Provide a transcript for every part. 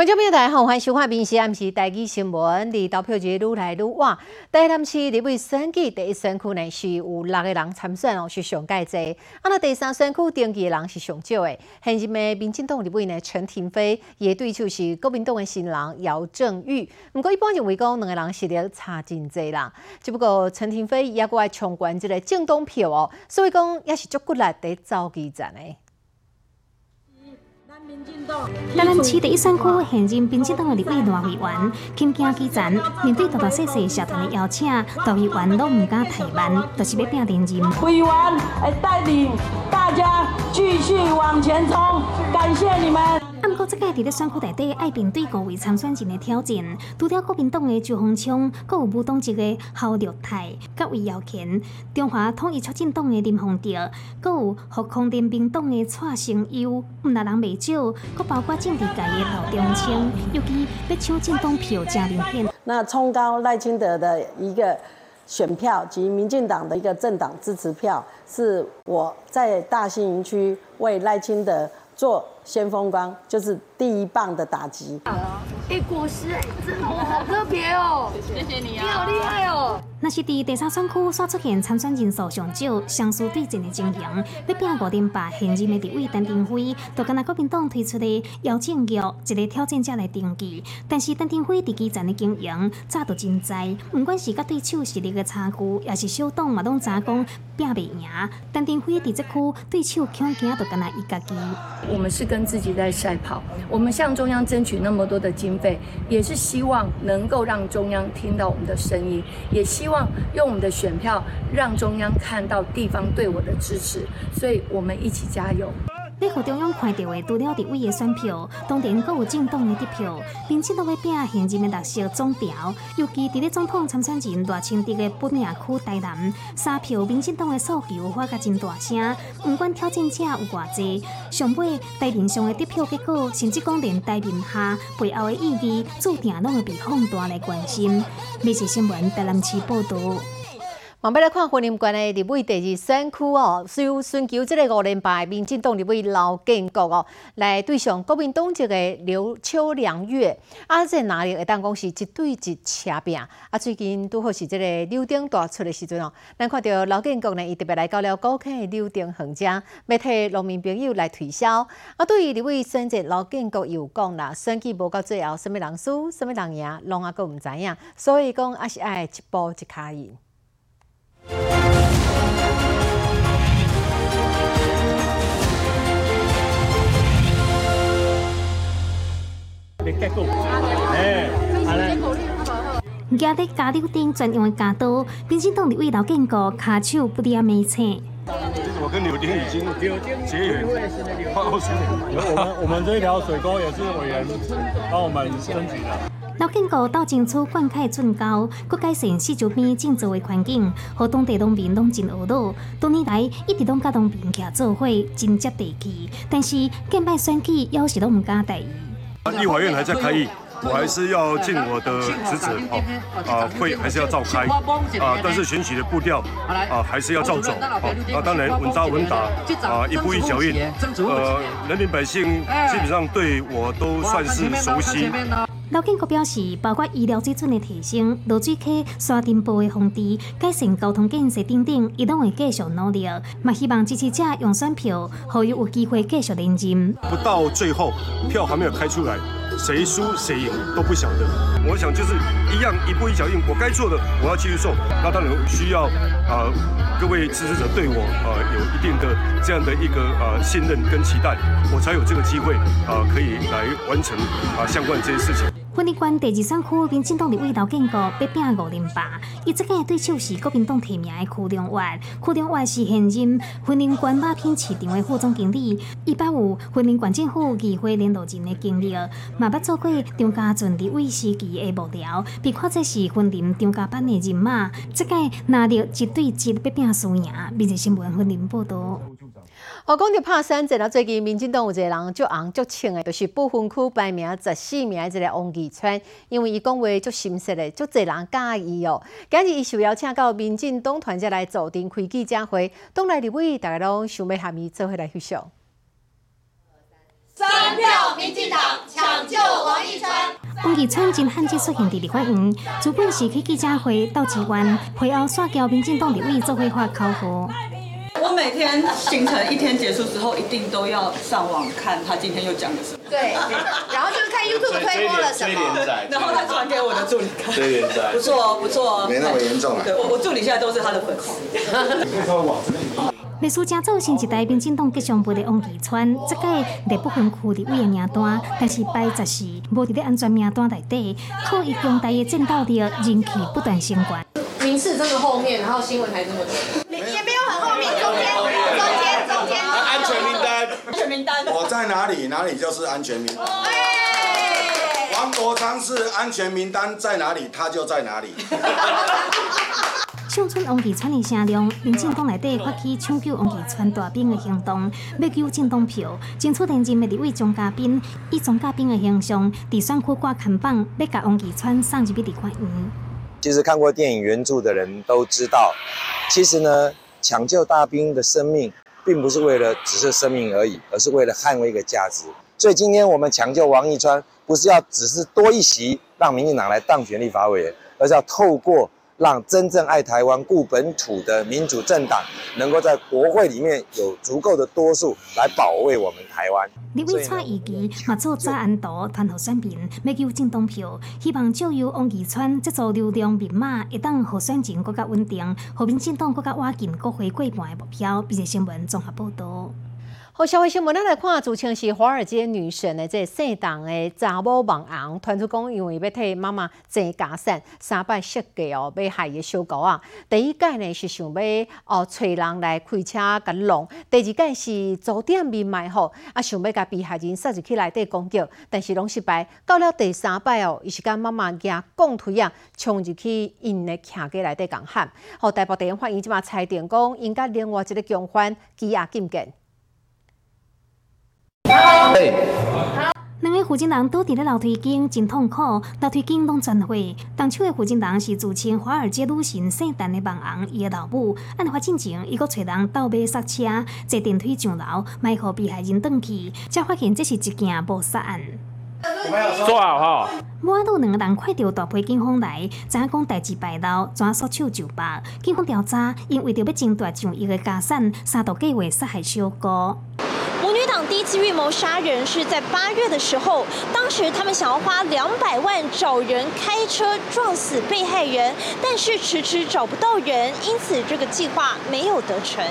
观众朋友大家好，欢迎收看《民视暗时台记新闻》。离投票日愈来愈晚，台南市立委选举第一选区呢是有六个人参选哦，是上届多。啊，那第三选区登记的人是上少的。现任的民进党立委呢陈廷飞，伊的对手是国民党的新郎姚正玉。不过一般认为讲两个人实力差真济啦。只不过陈廷飞也过来冲关这个政党票哦，所以讲也是足骨力在召集战的。台南市第一选区现任民进党的立委赖委员，亲近基层，面对大大小小社团的邀请，罗委员都唔敢怠慢，就是要拼连任。委员会带领大家继续往前冲，感谢你们。这届伫咧选区内底爱面对五位参选人的挑战，除了国民党的周鸿昌，阁有无党籍的侯立泰、甲魏耀乾，中华统一促进党的林鸿德，阁有复康联兵党的蔡成优，毋那人未少，阁包括政治界的老中青，尤其要抢进党票真明显。那冲高赖清德的一个选票及民进党的一个政党支持票，是我在大兴营区为赖清德。做先锋光就是第一棒的打击。哎，果实哎，真的好特别哦！谢谢你啊，你好厉害那是伫第三选区所出现参选人数上少、相似对阵的情形，要拼五点八现任的地位，陈廷辉就跟那国民党推出的邀请局一个挑战者来登记。但是陈廷辉伫基层的经营早就真知，不管是甲对手实力的差距，也是小党嘛拢知讲拼袂赢。陈廷辉伫这区对手恐惊就跟那一家己。我们是跟自己在赛跑，我们向中央争取那么多的经费，也是希望能够让中央听到我们的声音，也希望用我们的选票让中央看到地方对我的支持，所以我们一起加油。要互中央看到的，除了伫位的选票，当然阁有政党的得票，并且都会拼现任的特色总调。尤其伫咧总统参选人大清德的本命区台南，三票民进党的诉求发甲真大声。不管挑战者有偌济，上尾台面上的得票结果，甚至讲连台面下背后的意义，注定拢会被放大来关心。美食新闻台南市报道。我们来看婚姻关的立委第二选区哦，需要寻求这个五连败民进党立委刘建国哦，来对上国民党一个刘秋良月，啊，这哪里会当讲是一对一车拼？啊，最近拄好是这个刘丁大出的时阵哦，咱看到刘建国呢，伊特别来到了高坑的刘丁横江，要替农民朋友来推销。啊，对于立委选择刘建国有讲啦，选举无到最后，什么人输，什么人赢，拢啊个毋知影，所以讲还是爱一步一卡赢。家的加六丁专用的加刀，并且当地味道更高，卡手不离眉青。我跟柳丁已经结缘，我们我们这一条水沟也是委员帮我们升级的。老建国到争取灌溉圳沟，佮改善四周边建造的环境，和当地农民拢真懊恼。多年来一直拢甲农民徛做伙，真接地气，但是建摆选举要是拢唔敢第一。立法院还在开议，我还是要尽我的职责，哦，啊，会还是要召开，啊，但是选举的步调，啊，还是要照走，啊，当然稳扎稳打，啊，一步一脚印，呃，人民百姓基本上对我都算是熟悉。劳建国表示，包括医疗水准的提升、落水溪刷电波的防治、改善交通建设等等，伊都会继续努力。嘛，希望支持者用选票，可以有机会继续连任。不到最后，票还没有开出来，谁输谁赢都不晓得。我想就是一样，一步一脚印。我该做的，我要继续做。那当然需要啊，各位支持者对我啊有一定的这样的一个啊信任跟期待，我才有这个机会啊可以来完成啊相关这些事情。婚礼关第二三区民进党的味道建国被拼五零八，伊即届对手是国民党提名的区中万，区中外是现任婚礼关马片市场的副总经理，伊捌有婚礼关政府议会联络人的经历，嘛捌做过张家俊的卫时期的幕僚，被看这是婚礼张家班的人马，这届拿到一对一被拼输赢，并且新闻婚礼报道。我讲到拍山阵啊，最近民进党有一个人足红足青的，就是不分区排名十四名的一个王义川，因为伊讲话足心实的，足侪人介意哦。今日伊受邀请到民进党团结来组定开记者会，党内立委大家拢想要喊伊做伙来翕相。三票民进党抢救王义王义川真罕见出现伫立法院，主本是去记者会到支援，会后煞交民进党立委做会发考核。我每天行程一天结束之后，一定都要上网看他今天又讲了什么。对，然后就是看 YouTube 推播了什么，然后再传给我的助理看。对连载，不错哦，不错哦。没那么严重啊。对，我我助理现在都是他的粉丝。历史正走新一代民进党吉祥部的王义川，这届内不分区立委的名单，但是排十四，无伫咧安全名单内底，靠伊强大的战斗力，人气不断升高。名次这么后面，然后新闻还这么多，也没有很后面，中间，中间，中间。安全名单，安全名单。我在哪里，哪里就是安全名单。王国昌是安全名单在哪里，他就在哪里。乡村王继川的声量，民进党内底发起抢救王继川大兵的行动，要救政党票。争取连任的立委张嘉宾，以张嘉宾的形象，伫选区挂看板，要甲王继川送入去立法院。其实看过电影原著的人都知道，其实呢，抢救大兵的生命，并不是为了只是生命而已，而是为了捍卫一个价值。所以今天我们抢救王一川，不是要只是多一席让民进党来当权力发委，而是要透过。让真正爱台湾、顾本土的民主政党，能够在国会里面有足够的多数来保卫我们台湾。立委蔡义基嘛做早安图团候选民，要求政党票，希望借由王义川这组流量密码，会当候选情更加稳定，和民进党更加瓦近国会过半的目标。并且新闻综合报道。好，社会新闻咱来看，自称是华尔街女神的这姓党的查某网红，传出讲因为要替妈妈争家产，三摆设计哦，要害伊小狗啊。第一届呢是想要哦找人来开车甲弄，第二届是酒店面卖吼，啊想要甲被害人塞入去内底攻击，但是拢失败。到了第三摆哦，伊是甲妈妈举钢推啊，冲入去因的徛家内底共喊。好，台北地方院即马裁定讲，应甲另外一个共犯羁押禁见。两个负责人倒伫咧楼梯间，真痛苦，楼梯间拢全毁。动手的负责人是自称华尔街女神圣诞的网红，伊的老母。案发进前，伊阁找人倒马刹车，坐电梯上楼，卖互被害人转去，才发现这是一件谋杀案。做好哈。我拄两个人快到大批警方来，知影讲代志败露，怎束手就罢。警方调查，因为着要争夺上一个家产，三度计划杀害小哥。第一次预谋杀人是在八月的时候，当时他们想要花两百万找人开车撞死被害人，但是迟迟找不到人，因此这个计划没有得逞。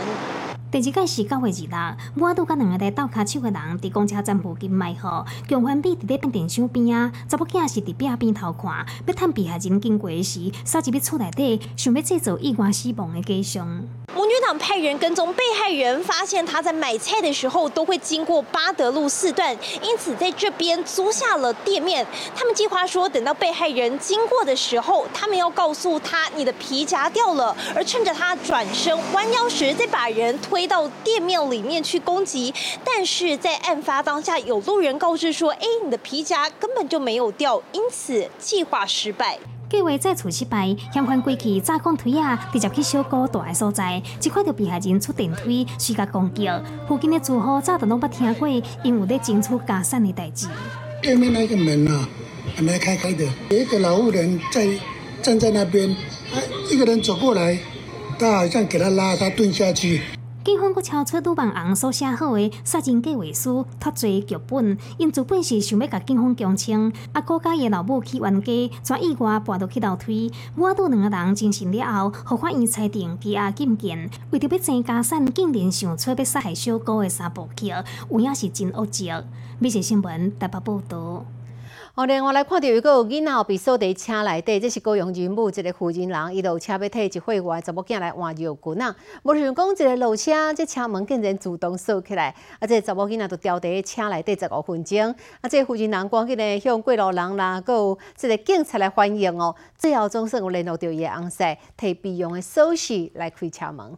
第二届是九月二日，我拄甲两个在斗卡手的人伫公车站附近埋伏，共犯比伫咧变电箱边啊，查某囝是伫壁边头看，要探被害人经过时，杀入去厝内底，想要制造意外死亡的假象。母女党派人跟踪被害人，发现他在买菜的时候都会经过巴德路四段，因此在这边租下了店面。他们计划说，等到被害人经过的时候，他们要告诉他你的皮夹掉了，而趁着他转身弯腰时，再把人推到店面里面去攻击。但是在案发当下，有路人告知说：“哎，你的皮夹根本就没有掉，因此计划失败。”计划再次失败，嫌犯过去炸钢腿啊，直接去小哥住的所在，只看到被害人出电梯，随甲攻击。附近的住户早都拢捌听过，因为在争取家产的代志。对面那个门啊，本来开开的，有一个老妇人在站在那边，啊，一个人走过来，他好像给他拉，他蹲下去。警方阁超出杜万红所写好的杀人计划书脱罪剧本，因自本是想要甲警方强清，啊，顾家伊老母去冤家，转意外跋倒去楼梯。我拄两个人精神了后，互法院裁定羁押禁见。为着要争家产，竟然想出要杀害小姑的三部曲，有影是真恶极。美食新闻台北报道。哦，另外来看到一个囡仔被锁伫车内底，这是高雄人物一个负责人，伊落车要替一会外查某囝来换尿棍啊。无想讲一个落车，这车门竟然自动锁起来，啊，这查某囡仔就掉伫车内底十五分钟。啊，这负责人赶紧呢向过路人啦，有这个警察来反映哦。最后总算有联络到伊的翁婿，摕备用的锁匙来开车门。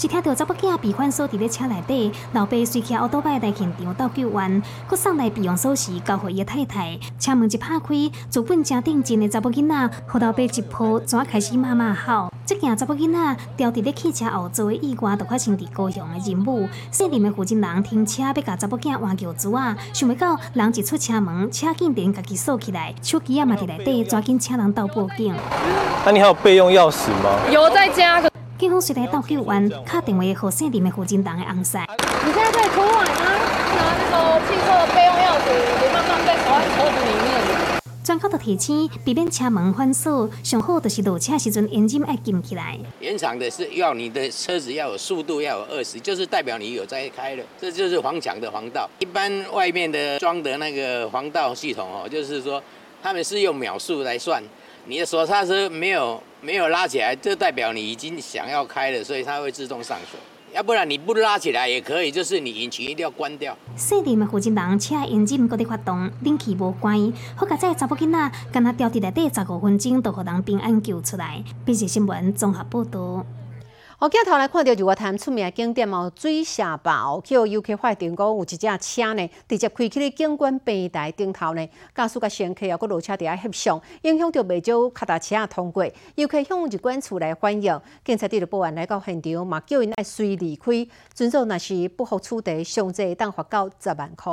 一听到查某囝被反锁伫咧车内底，老爸随骑奥多拜来现场到救援，佮送来备用锁匙交互伊太太。车门一拍开，资本正定真的查某囡仔，互老爸一抱，怎开始骂骂吼。这件查某囡仔掉伫咧汽车后座的意外，就发生伫高雄的任务。姓林的负责人停车要甲查某囝换轿珠啊，想袂到人一出车门，车竟然家己锁起来，手机啊嘛伫内底，抓紧请人到报警。那你还有备用钥匙吗？有在家。警方随来到救援，打电话给姓林的负责人的翁婿。你现在在出海吗？拿那个汽车的备用钥匙，你慢慢在锁在车子里面。专科的提醒，避免车门反锁，上好就是落车时阵眼睛要紧起来。原厂的是要你的车子要有速度要有二十，就是代表你有在开了，这就是黄墙的黄道。一般外面的装的那个黄道系统哦，就是说他们是用秒数来算。你的手刹车没有没有拉起来，就代表你已经想要开了，所以它会自动上锁。要不然你不拉起来也可以，就是你引擎一定要关掉。细林的负责人车引擎搁在发动，冷气无关，好在这查某囡仔跟他掉伫内底十五分钟，都互人平安救出来。本是新闻综合报道。我镜头来看到，就我谈出名景点哦，水下坝，叫游客发电讲有一只车呢，直接开去咧景观平台顶头呢，驾驶甲乘客啊，搁落车伫遐翕相，影响到未少脚踏车通过。游客向入管处来反映，警察队的保安来到现场，嘛叫因爱随离开，遵守若是不服处地，上济当罚到十万块。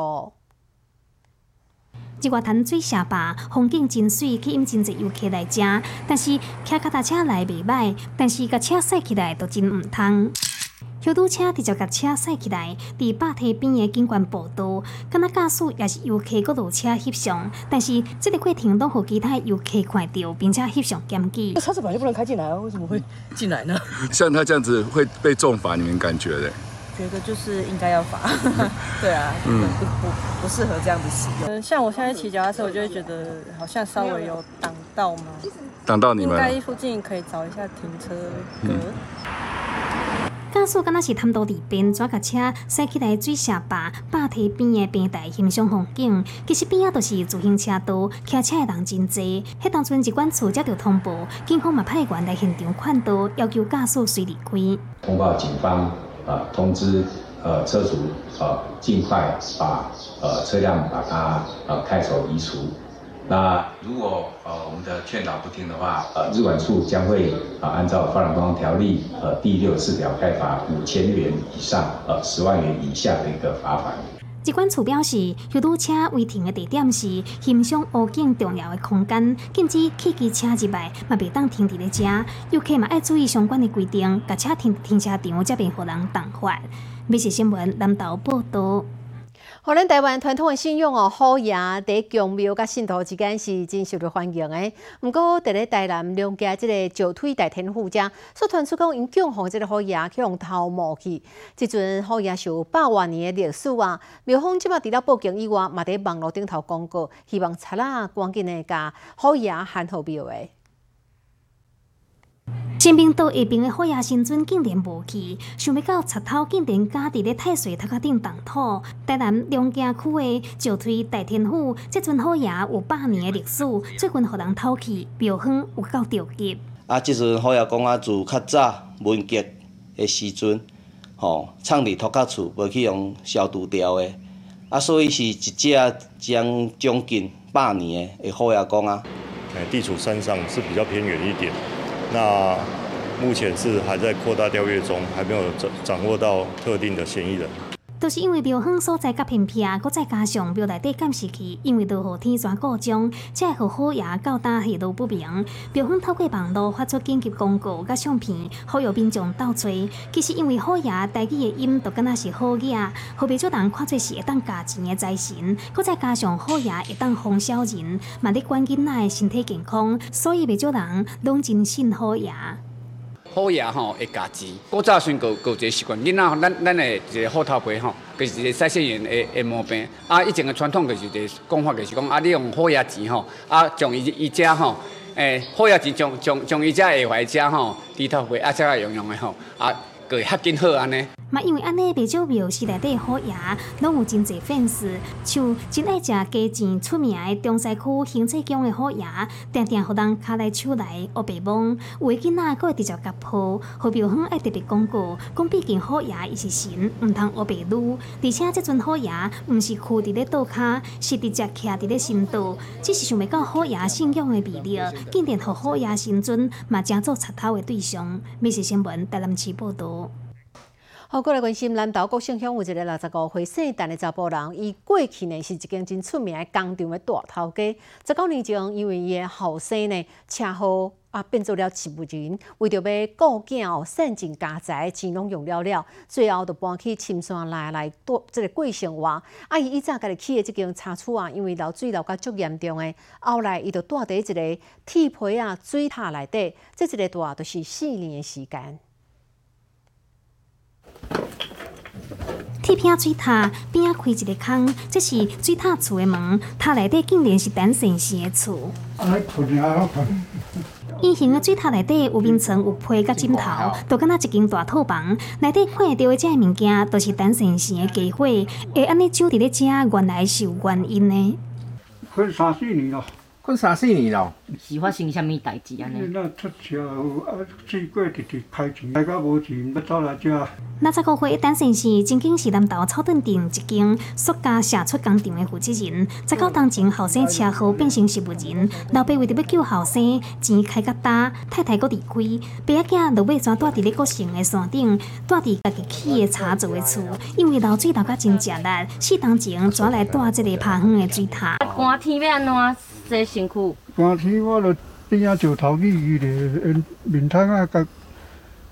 一外潭水下坝风景真水，吸引真侪游客来遮。但是骑脚踏车来袂歹，但是甲车驶起来都真毋通。修堵车直接甲车驶起来，伫坝堤边的景观步道，敢若驾驶也是游客搁落车翕相，但是这个过程都互其他游客看到，并且翕相检举。车子本来就不能开进来啊，为什么会进来呢？像他这样子会被重罚，你们感觉嘞？觉得就是应该要罚，对啊，嗯，不不不适合这样子使用。嗯，像我现在骑脚踏车，我就会觉得好像稍微有挡到吗？挡到你们？应该附近可以找一下停车格。驾驶敢若是贪多地边，抓甲车驶起来水下坝坝堤边的平台欣赏风景。其实边啊都是自行车道，骑车的人真多。迄当阵一管处接到通报，警方嘛派员来现场看到，要求驾驶随离开。通报警方。呃，通知呃车主呃尽快把呃车辆把它呃开走移除。那如果呃我们的劝导不听的话，呃日管处将会啊按照《发展方条例》呃第六十四条开罚五千元以上呃十万元以下的一个罚款。即款厝表示，修堵车违停的地点是欣赏湖景重要的空间，禁止汽机车入来，嘛袂当停伫咧遮。游客嘛爱注意相关的规定，甲车停停车场，才免互人挡罚。美食新闻南投报道。互咱台湾传统的信仰哦，虎爷伫宫庙甲信徒之间是真受到欢迎的。毋过，伫咧台南两家即个石腿大天虎家，所传出讲因供奉即个虎爷去用头毛去。即阵虎爷是有百万年的历史啊！庙方即摆除了报警以外，嘛伫网络顶头广告，希望贼仔赶紧的甲虎爷喊好庙的。新兵岛下边的虎爷新尊竟然无去，想要到贼头竟然家伫咧太岁头壳顶动土。台南龙江区的石推大天府，这尊虎爷有百年的历史，最近互人偷去，庙方有够着急。啊，这尊虎爷讲啊，自较早文革的时阵，吼，藏伫土壳厝，无去用消毒掉的，啊，所以是一只将将近百年的虎爷公啊。哎，地处山上是比较偏远一点。那目前是还在扩大调阅中，还没有掌掌握到特定的嫌疑人。都是因为庙方所在较偏僻，搁再加上庙内底监视器，因为落雨天全故障，才会好爷到达下落不明。庙方透过网络发出紧急公告甲相片，呼吁民众到找。其实因为好爷带起的音，都敢若是好爷，后边做人看做是会当加钱的财神，搁再加上好爷会当哄小人，嘛咧关囡仔的身体健康，所以未少人拢真信好爷。好爷吼会加钱，古早先个个一个习惯，囡仔咱咱的一个好头皮吼，就是一个腮腺炎的的毛病。啊，以前的传统就是一个讲法，就是讲啊，你用好爷钱吼，啊，将伊伊只吼，诶，好爷钱将将将伊只下怀只吼，低头皮啊，才个用用的吼，啊，个会较紧好安尼。嘛，因为安尼，袂少庙是内底好牙，拢有真侪粉丝，像真爱食家钱出名的中西区行政宫的好牙，定定互人卡来手来学白蒙，有诶囡仔佫会直接甲抱，互庙方爱特别广告，讲毕竟好牙伊是神，毋通学白女，而且即阵好牙毋是箍伫咧倒骹，是直接徛伫咧心度，只是想袂到好牙信仰的魅力，竟然互好爷神尊嘛正做插头的对象。美食新闻台南市报道。好，过来关心南投国姓乡有一个六十五岁姓陈的查甫人，伊过去呢是一间真出名的工厂的大头家。十九年前，因为伊的后生呢车祸啊变做了植物人，为着要顾囝哦，散尽家财，钱拢用了了，最后就搬去深山来来住这个过生活。啊，伊以前家己起的这间茶厝啊，因为漏水漏甲足严重的，后来伊就住伫一个铁皮啊水塔内底，这一个住就是四年的时间。铁片水塔边啊开一个坑，这是水塔厝的门，塔内底竟然是陈先生的厝。隐形的水塔内底有面床、有被甲枕头，都敢若一间大套房。内底看到的这物件，都是陈先生的家伙。会安尼住伫咧遮，原来是有原因的。困三四年咯。困三四年咯，是发生啥物代志安尼？那出车祸啊，水过直直开钱，开到无钱要走来遮。那十五岁的单先生，曾经是南投草屯镇一间塑胶社出工厂的负责人。十九当前后生车祸变成植物人，老爸为着要救后生，钱开甲大，太太搁离开，爸仔囝落尾全住伫咧国城的山顶，住伫家己起的茶做的厝。因为流水流甲真食力，四当前转来住这个趴远的水塔。寒天要安怎洗身躯？寒天我著边啊石头去伊咧面汤啊，甲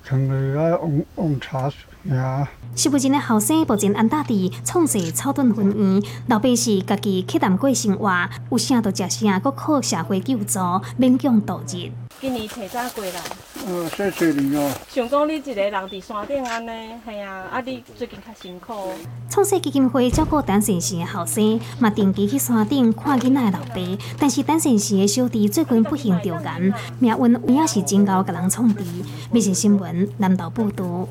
藏落啊，用用茶水。是不真的后生目前安大伫创设草屯婚宴，老爸是家己去谈过生活，有啥就食啥，搁靠社会救助勉强度日。今年提早过来。呃，谢谢你哦。想讲你一个人伫山顶安尼，系啊，啊你最近较辛苦。创设基金会照顾单身时的后生，嘛定期去山顶看囡仔的老爸。但是单身时的小弟最近不幸着癌，命运有影是真够给人创治。美食新闻南岛报道。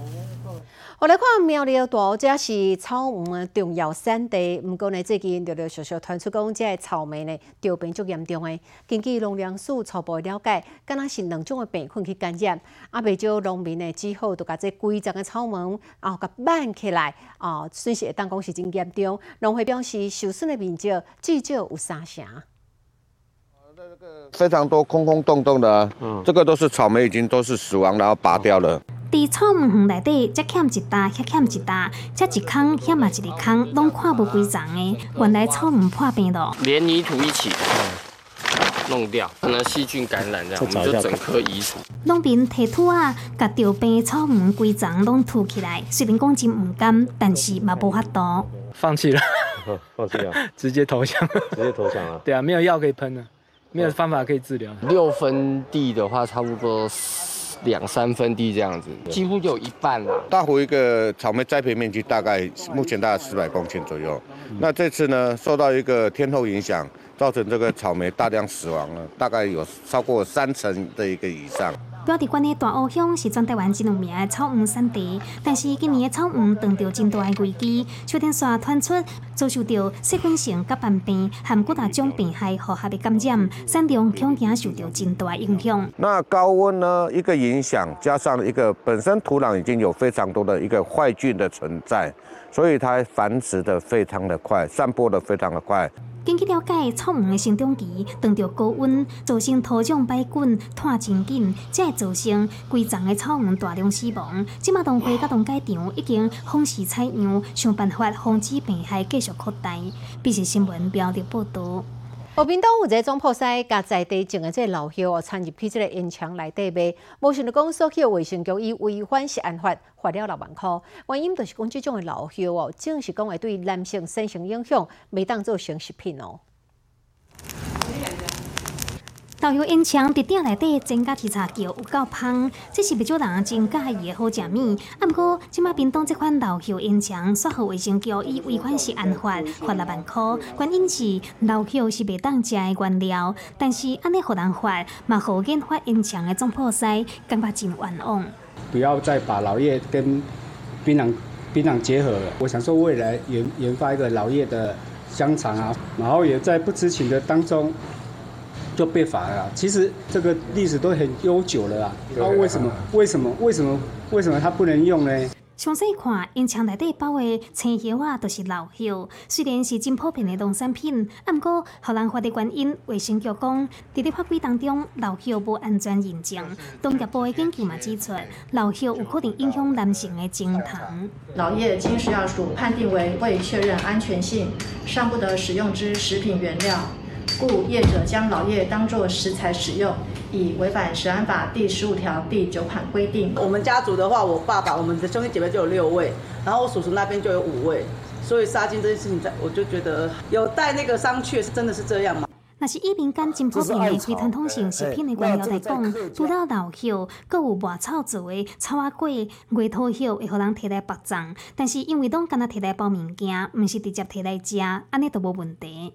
我来看苗栗大湖，这是草莓的重要产地。毋过呢，最近陆陆续续传出讲，这草莓呢着病足严重的。根据农粮署初步了解，敢若是两种的病菌去感染。啊，未少农民呢只好就甲这规丛的草莓啊，甲挽起来啊，损失当讲是真严重。农会表示，受损的面积至少有三成。非常多空空洞洞的，嗯这个都是草莓，已经都是死亡，然后拔掉了。伫草莓园内底，只欠一搭，遐欠一搭，只一坑遐嘛一个坑，拢看无规丛的。原来草莓破病了，连泥土一起弄掉，可能细菌感染这样，我们就整棵移除。农民提土啊，甲着病草莓规丛拢土起来，虽然讲真唔甘，但是嘛无法度。放弃了，放弃了，直接投降，直接投降了。对啊，没有药可以喷了，没有方法可以治疗。六分地的话，差不多。两三分地这样子，几乎就有一半了。大湖一个草莓栽培面积大概目前大概四百公顷左右。那这次呢，受到一个天候影响，造成这个草莓大量死亡了，大概有超过三成的一个以上。表地关的大湖乡是全台湾真有名的草莓产地，但是今年的草莓遇到真大的危机，秋天刷传出遭受到细菌性甲斑病和各大种病害和下的感染，产量恐惊受到真大的影响。那高温呢一个影响，加上一个本身土壤已经有非常多的一个坏菌的存在，所以它繁殖的非常的快，散播的非常的快。根据了解，草莓的生长期遇到高温，造成土壤败菌脱真紧，才会造成规丛的草莓大量死亡。即马同花甲农改场已经风势采样，想办法防止病害继续扩大。必须新闻标题报道。湖边岛有一个总铺西，甲在地种的这老朽哦，掺入去即个烟墙内底卖。无想到讲，所去卫生局以违反涉案法，罚了六万块。原因就是讲，这种的老朽哦，正是讲会对男性身心影响，未当做成食品哦。导游烟枪伫鼎内底增加提茶桥有够香，这是不少人真介意的好食物。啊，毋过即马冰冻这款老叶烟枪，刷互卫生局以违反是案发，罚六万块。原因是老叶是袂当食的原料，但是安尼互人罚，嘛互研发烟枪的总破西感觉真冤枉。不要再把老叶跟槟榔槟榔结合了。我想说未来研研发一个老叶的香肠啊，然后也在不知情的当中就被罚了。其实这个历史都很悠久了啊，那为什么为什么为什么为什么它不能用呢？详细看，烟枪内底包的青叶啊，都是老叶。虽然是真普遍的农产品，啊，毋过荷兰发的原因，卫生局讲，伫咧法规当中，老叶无安全认证。农业部的研究嘛指出，老叶有可能影响男性的精糖。老叶经食药署判定为未确认安全性，尚不得使用之食品原料，故业者将老叶当作食材使用。以违反食安法第十五条第九款规定。我们家族的话，我爸爸、我们的兄弟姐妹就有六位，然后我叔叔那边就有五位，所以杀精这件事情，在我就觉得有带那个商榷，是真的是这样吗？那是以民间真普遍的非传统性食品的原料来讲，除了老叶，搁有外草做的草啊粿、月桃叶会互人摕来白粽，但是因为拢干那摕来包物件，毋是直接摕来食，安尼都无问题。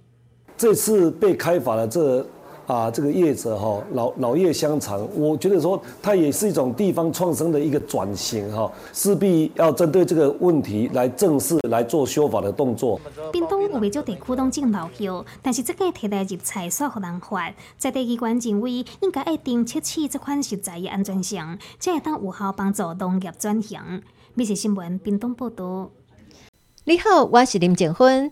这次被开罚的这。啊，这个叶子哈，老老叶香肠，我觉得说它也是一种地方创生的一个转型哈，势必要针对这个问题来正式来做修法的动作。屏东有未少地区拢种老叶，但是这个提来入菜煞互人发，在地机关认为应该一定测试这款食材的安全性，才会当有效帮助农业转型。美食新闻，屏东报道。你好，我是林静芬，